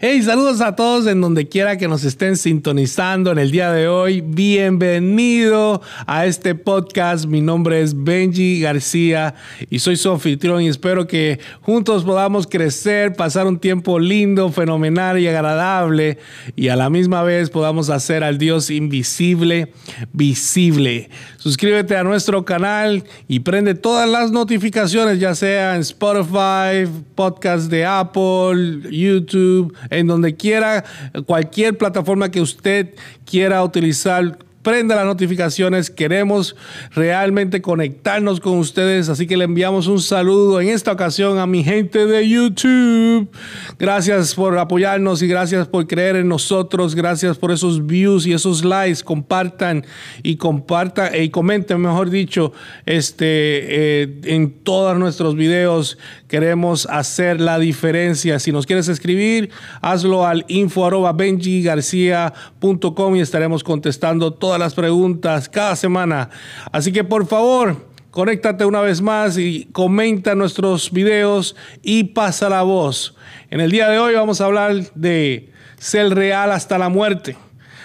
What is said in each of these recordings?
Hey, saludos a todos en donde quiera que nos estén sintonizando en el día de hoy. Bienvenido a este podcast. Mi nombre es Benji García y soy su anfitrión y espero que juntos podamos crecer, pasar un tiempo lindo, fenomenal y agradable y a la misma vez podamos hacer al Dios invisible visible. Suscríbete a nuestro canal y prende todas las notificaciones, ya sea en Spotify, podcast de Apple, YouTube en donde quiera, cualquier plataforma que usted quiera utilizar prenda las notificaciones. Queremos realmente conectarnos con ustedes, así que le enviamos un saludo en esta ocasión a mi gente de YouTube. Gracias por apoyarnos y gracias por creer en nosotros. Gracias por esos views y esos likes. Compartan y compartan y comenten, mejor dicho, este eh, en todos nuestros videos. Queremos hacer la diferencia. Si nos quieres escribir, hazlo al info arroba benjigarcia.com y estaremos contestando todas las preguntas cada semana. Así que por favor, conéctate una vez más y comenta nuestros videos y pasa la voz. En el día de hoy vamos a hablar de ser real hasta la muerte.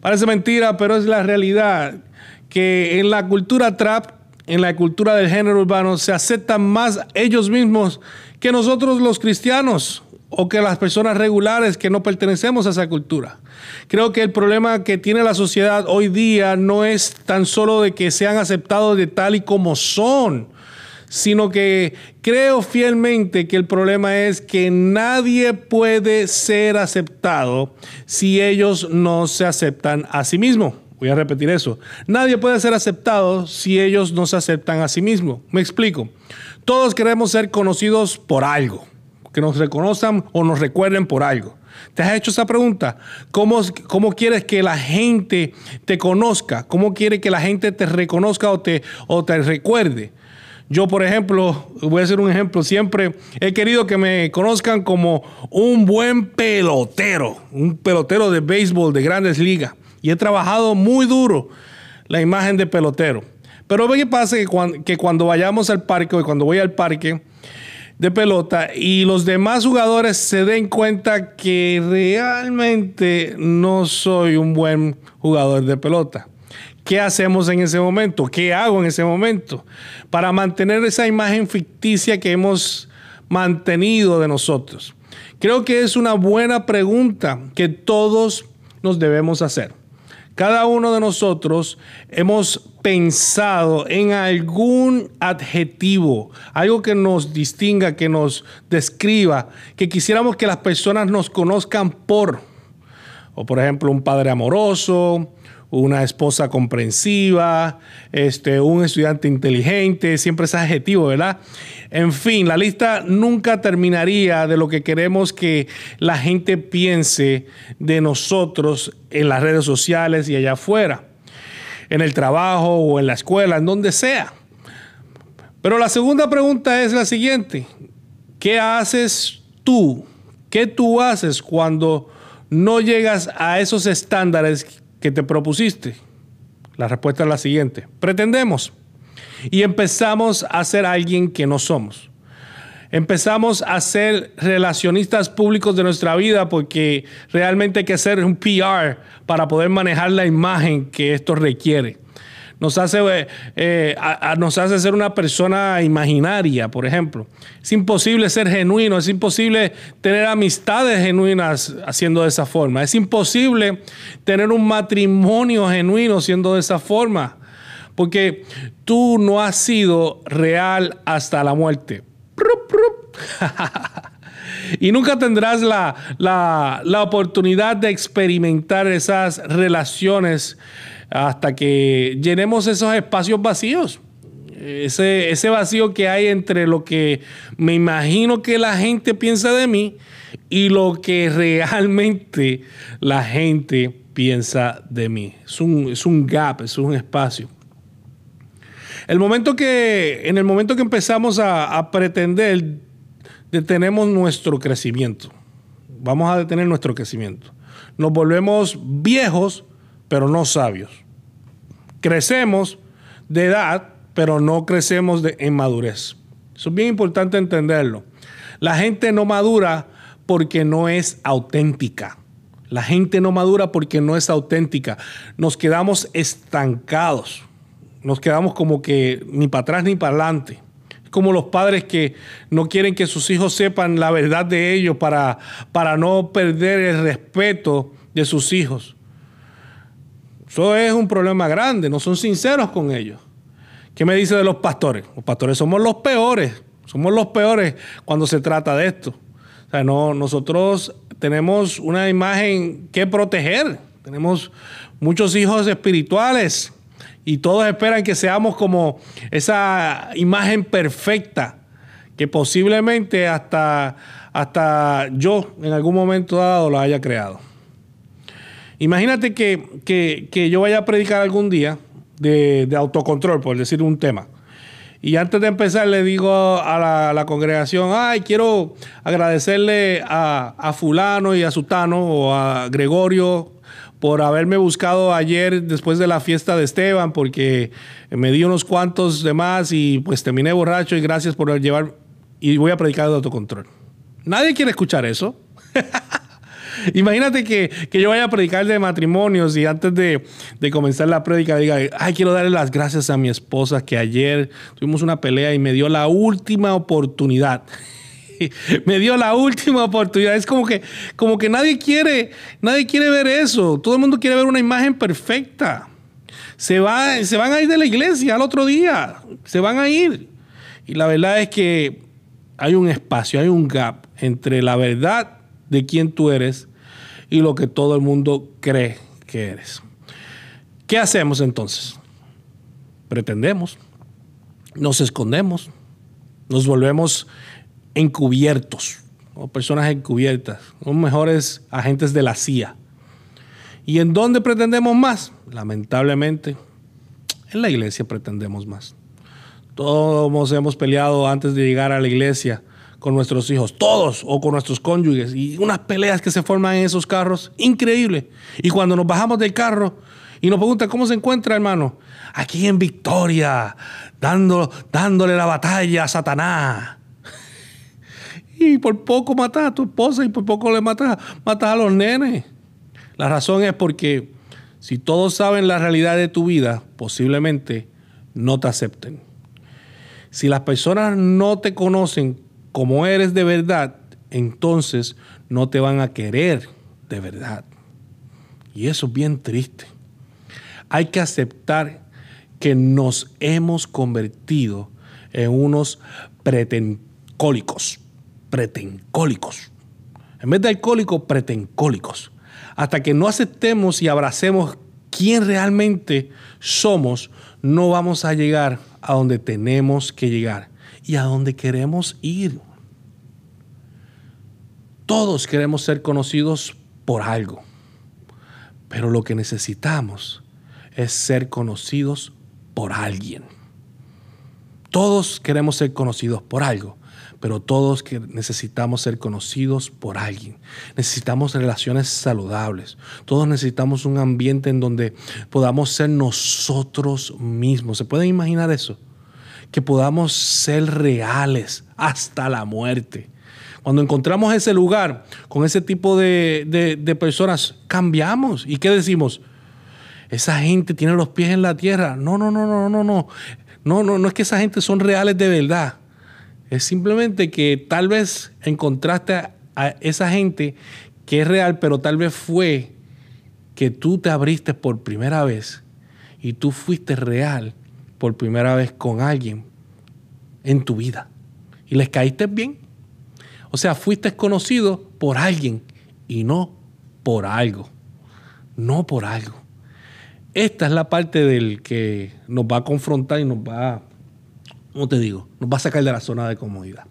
Parece mentira, pero es la realidad que en la cultura trap, en la cultura del género urbano, se aceptan más ellos mismos que nosotros los cristianos o que las personas regulares que no pertenecemos a esa cultura. Creo que el problema que tiene la sociedad hoy día no es tan solo de que sean aceptados de tal y como son, sino que creo fielmente que el problema es que nadie puede ser aceptado si ellos no se aceptan a sí mismos. Voy a repetir eso. Nadie puede ser aceptado si ellos no se aceptan a sí mismos. Me explico. Todos queremos ser conocidos por algo que nos reconozcan o nos recuerden por algo. ¿Te has hecho esa pregunta? ¿Cómo, ¿Cómo, quieres que la gente te conozca? ¿Cómo quieres que la gente te reconozca o te, o te recuerde? Yo, por ejemplo, voy a hacer un ejemplo, siempre he querido que me conozcan como un buen pelotero, un pelotero de béisbol de grandes ligas. Y he trabajado muy duro la imagen de pelotero. Pero ve que pasa que cuando, que cuando vayamos al parque o cuando voy al parque, de pelota y los demás jugadores se den cuenta que realmente no soy un buen jugador de pelota. ¿Qué hacemos en ese momento? ¿Qué hago en ese momento? Para mantener esa imagen ficticia que hemos mantenido de nosotros. Creo que es una buena pregunta que todos nos debemos hacer. Cada uno de nosotros hemos pensado en algún adjetivo, algo que nos distinga, que nos describa, que quisiéramos que las personas nos conozcan por, o por ejemplo, un padre amoroso, una esposa comprensiva, este, un estudiante inteligente, siempre es adjetivo, ¿verdad? En fin, la lista nunca terminaría de lo que queremos que la gente piense de nosotros en las redes sociales y allá afuera, en el trabajo o en la escuela, en donde sea. Pero la segunda pregunta es la siguiente, ¿qué haces tú? ¿Qué tú haces cuando no llegas a esos estándares que te propusiste? La respuesta es la siguiente. Pretendemos y empezamos a ser alguien que no somos. Empezamos a ser relacionistas públicos de nuestra vida porque realmente hay que hacer un PR para poder manejar la imagen que esto requiere nos hace, eh, eh, nos hace ser una persona imaginaria, por ejemplo. Es imposible ser genuino, es imposible tener amistades genuinas haciendo de esa forma. Es imposible tener un matrimonio genuino siendo de esa forma. Porque tú no has sido real hasta la muerte. y nunca tendrás la, la, la oportunidad de experimentar esas relaciones hasta que llenemos esos espacios vacíos. Ese, ese vacío que hay entre lo que me imagino que la gente piensa de mí y lo que realmente la gente piensa de mí. Es un, es un gap, es un espacio. El momento que, en el momento que empezamos a, a pretender, detenemos nuestro crecimiento. Vamos a detener nuestro crecimiento. Nos volvemos viejos, pero no sabios. Crecemos de edad, pero no crecemos de, en madurez. Eso es bien importante entenderlo. La gente no madura porque no es auténtica. La gente no madura porque no es auténtica. Nos quedamos estancados. Nos quedamos como que ni para atrás ni para adelante. Como los padres que no quieren que sus hijos sepan la verdad de ellos para, para no perder el respeto de sus hijos. Eso es un problema grande, no son sinceros con ellos. ¿Qué me dice de los pastores? Los pastores somos los peores, somos los peores cuando se trata de esto. O sea, no, nosotros tenemos una imagen que proteger, tenemos muchos hijos espirituales y todos esperan que seamos como esa imagen perfecta que posiblemente hasta, hasta yo en algún momento dado lo haya creado. Imagínate que, yo vaya a predicar algún día de, autocontrol, por decir un tema. Y antes de empezar le digo a la, congregación, ay, quiero agradecerle a, fulano y a sutano o a Gregorio por haberme buscado ayer después de la fiesta de Esteban, porque me di unos cuantos de más y pues terminé borracho y gracias por llevar y voy a predicar de autocontrol. Nadie quiere escuchar eso. Imagínate que, yo vaya a predicar de matrimonios y antes de, comenzar la prédica diga, ay, quiero darle las gracias a mi esposa que ayer tuvimos una pelea y me dio la última oportunidad. me dio la última oportunidad. Es como que, como que nadie quiere, nadie quiere ver eso. Todo el mundo quiere ver una imagen perfecta. Se, va, se van a ir de la iglesia al otro día. Se van a ir. Y la verdad es que hay un espacio, hay un gap entre la verdad de quién tú eres y lo que todo el mundo cree que eres. ¿Qué hacemos entonces? Pretendemos, nos escondemos, nos volvemos encubiertos, o personas encubiertas, son mejores agentes de la CIA. ¿Y en dónde pretendemos más? Lamentablemente, en la iglesia pretendemos más. Todos hemos peleado antes de llegar a la iglesia con nuestros hijos, todos, o con nuestros cónyuges, y unas peleas que se forman en esos carros, increíble. Y cuando nos bajamos del carro y nos preguntan cómo se encuentra, hermano, aquí en Victoria, dando, dándole la batalla a Satanás. Y por poco matas a tu esposa y por poco le matas, matas a los nenes. La razón es porque si todos saben la realidad de tu vida, posiblemente no te acepten. Si las personas no te conocen como eres de verdad, entonces no te van a querer de verdad. Y eso es bien triste. Hay que aceptar que nos hemos convertido en unos pretencólicos. Pretencólicos. En vez de alcohólicos, pretencólicos. Hasta que no aceptemos y abracemos quién realmente somos, no vamos a llegar a donde tenemos que llegar y a donde queremos ir. Todos queremos ser conocidos por algo, pero lo que necesitamos es ser conocidos por alguien. Todos queremos ser conocidos por algo, pero todos necesitamos ser conocidos por alguien. Necesitamos relaciones saludables. Todos necesitamos un ambiente en donde podamos ser nosotros mismos. ¿Se pueden imaginar eso? Que podamos ser reales hasta la muerte. Cuando encontramos ese lugar con ese tipo de, personas, cambiamos. ¿Y qué decimos? Esa gente tiene los pies en la tierra. No, no, no, no, no, no. No, no, no es que esa gente son reales de verdad. Es simplemente que tal vez encontraste a esa gente que es real, pero tal vez fue que tú te abriste por primera vez y tú fuiste real por primera vez con alguien en tu vida y les caíste bien. O sea, fuiste conocido por alguien y no por algo. No por algo. Esta es la parte del que nos va a confrontar y nos va, ¿cómo te digo? Nos va a sacar de la zona de comodidad.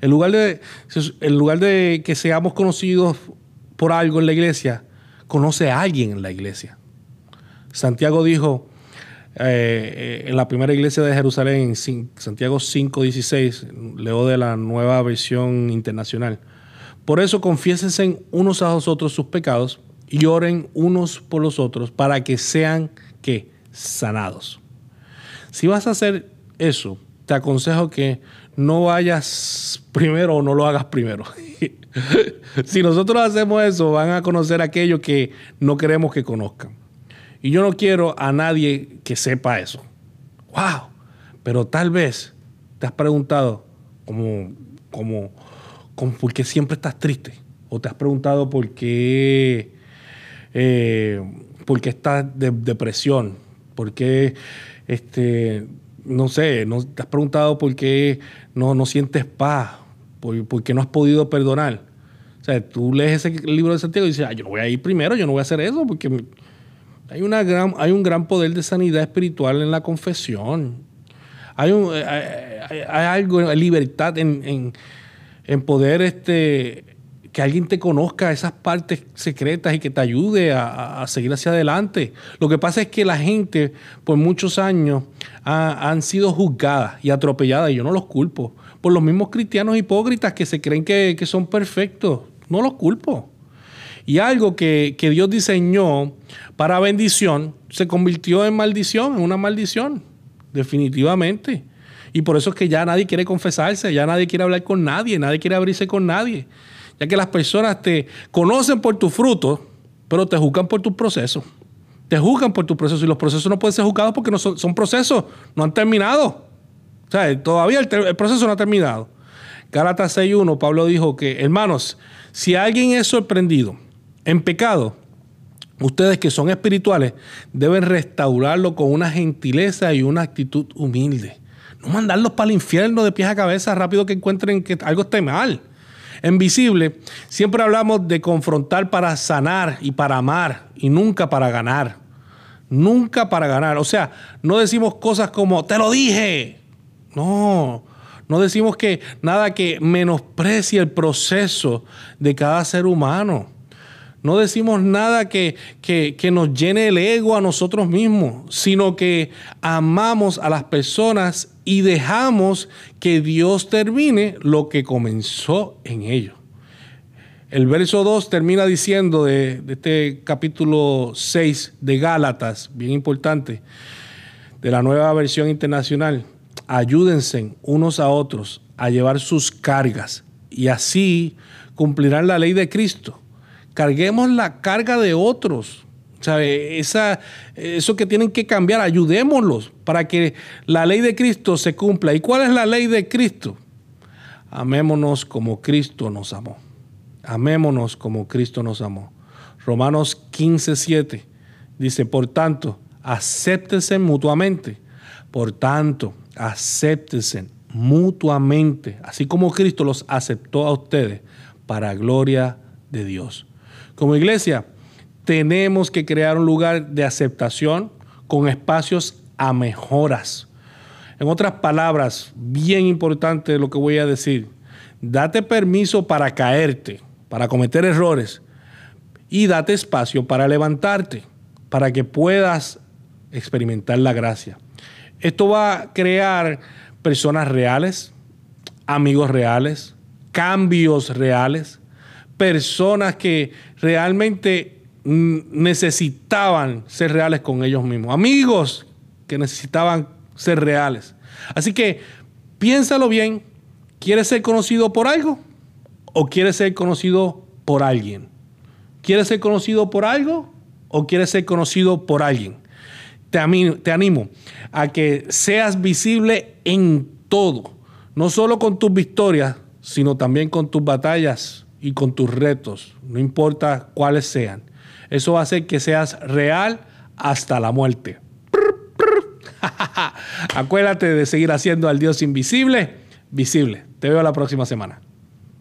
En lugar de, en lugar de que seamos conocidos por algo en la iglesia, conoce a alguien en la iglesia. Santiago dijo, eh, en la primera iglesia de Jerusalén, en Santiago 5.16, leo de la nueva versión internacional. Por eso confiésense unos a los otros sus pecados y oren unos por los otros para que sean que sanados. Si vas a hacer eso, te aconsejo que no vayas primero o no lo hagas primero. si nosotros hacemos eso, van a conocer aquello que no queremos que conozcan. Y yo no quiero a nadie que sepa eso. ¡Wow! Pero tal vez te has preguntado como, como, por qué siempre estás triste. O te has preguntado por qué, eh, por qué estás de depresión. Por qué, este, no sé, no, te has preguntado por qué no, no sientes paz. Por, qué no has podido perdonar. O sea, tú lees ese libro de Santiago y dices, yo no voy a ir primero, yo no voy a hacer eso porque hay, una gran, hay un gran poder de sanidad espiritual en la confesión. Hay, un, eh, hay, algo, libertad en, poder este, que alguien te conozca esas partes secretas y que te ayude a, seguir hacia adelante. Lo que pasa es que la gente por muchos años han sido juzgadas y atropelladas, y yo no los culpo, por los mismos cristianos hipócritas que se creen que, que son perfectos. No los culpo. Y algo que, que Dios diseñó para bendición se convirtió en maldición, en una maldición definitivamente. Y por eso es que ya nadie quiere confesarse, ya nadie quiere hablar con nadie, nadie quiere abrirse con nadie. Ya que las personas te conocen por tus frutos, pero te juzgan por tus procesos. Te juzgan por tus procesos y los procesos no pueden ser juzgados porque no son, procesos, no han terminado. O sea, todavía el, el proceso no ha terminado. Gálatas 6.1, Pablo dijo que, hermanos, si alguien es sorprendido en pecado, Ustedes que son espirituales deben restaurarlo con una gentileza y una actitud humilde. No mandarlos para el infierno de pies a cabeza rápido que encuentren que algo esté mal. En visible, siempre hablamos de confrontar para sanar y para amar y nunca para ganar. Nunca para ganar. O sea, no decimos cosas como, te lo dije. No, no decimos que nada que menosprecie el proceso de cada ser humano. No decimos nada que, nos llene el ego a nosotros mismos, sino que amamos a las personas y dejamos que Dios termine lo que comenzó en ellos. El verso 2 termina diciendo de, de, este capítulo 6 de Gálatas, bien importante, de la nueva versión internacional, ayúdense unos a otros a llevar sus cargas y así cumplirán la ley de Cristo carguemos la carga de otros. ¿Sabe? Esa, eso que tienen que cambiar, ayudémoslos para que la ley de Cristo se cumpla. ¿Y cuál es la ley de Cristo? Amémonos como Cristo nos amó. Amémonos como Cristo nos amó. Romanos 15, 7 dice, por tanto, acéptense mutuamente. Por tanto, acéptense mutuamente, así como Cristo los aceptó a ustedes para gloria de Dios. Como iglesia, tenemos que crear un lugar de aceptación con espacios a mejoras. En otras palabras, bien importante lo que voy a decir, date permiso para caerte, para cometer errores y date espacio para levantarte, para que puedas experimentar la gracia. Esto va a crear personas reales, amigos reales, cambios reales, personas que realmente necesitaban ser reales con ellos mismos, amigos que necesitaban ser reales. Así que piénsalo bien, ¿quieres ser conocido por algo o quieres ser conocido por alguien? ¿Quieres ser conocido por algo o quieres ser conocido por alguien? Te animo, te animo a que seas visible en todo, no solo con tus victorias, sino también con tus batallas y con tus retos, no importa cuáles sean. Eso va a hacer que seas real hasta la muerte. Acuérdate de seguir haciendo al Dios invisible visible. Te veo la próxima semana.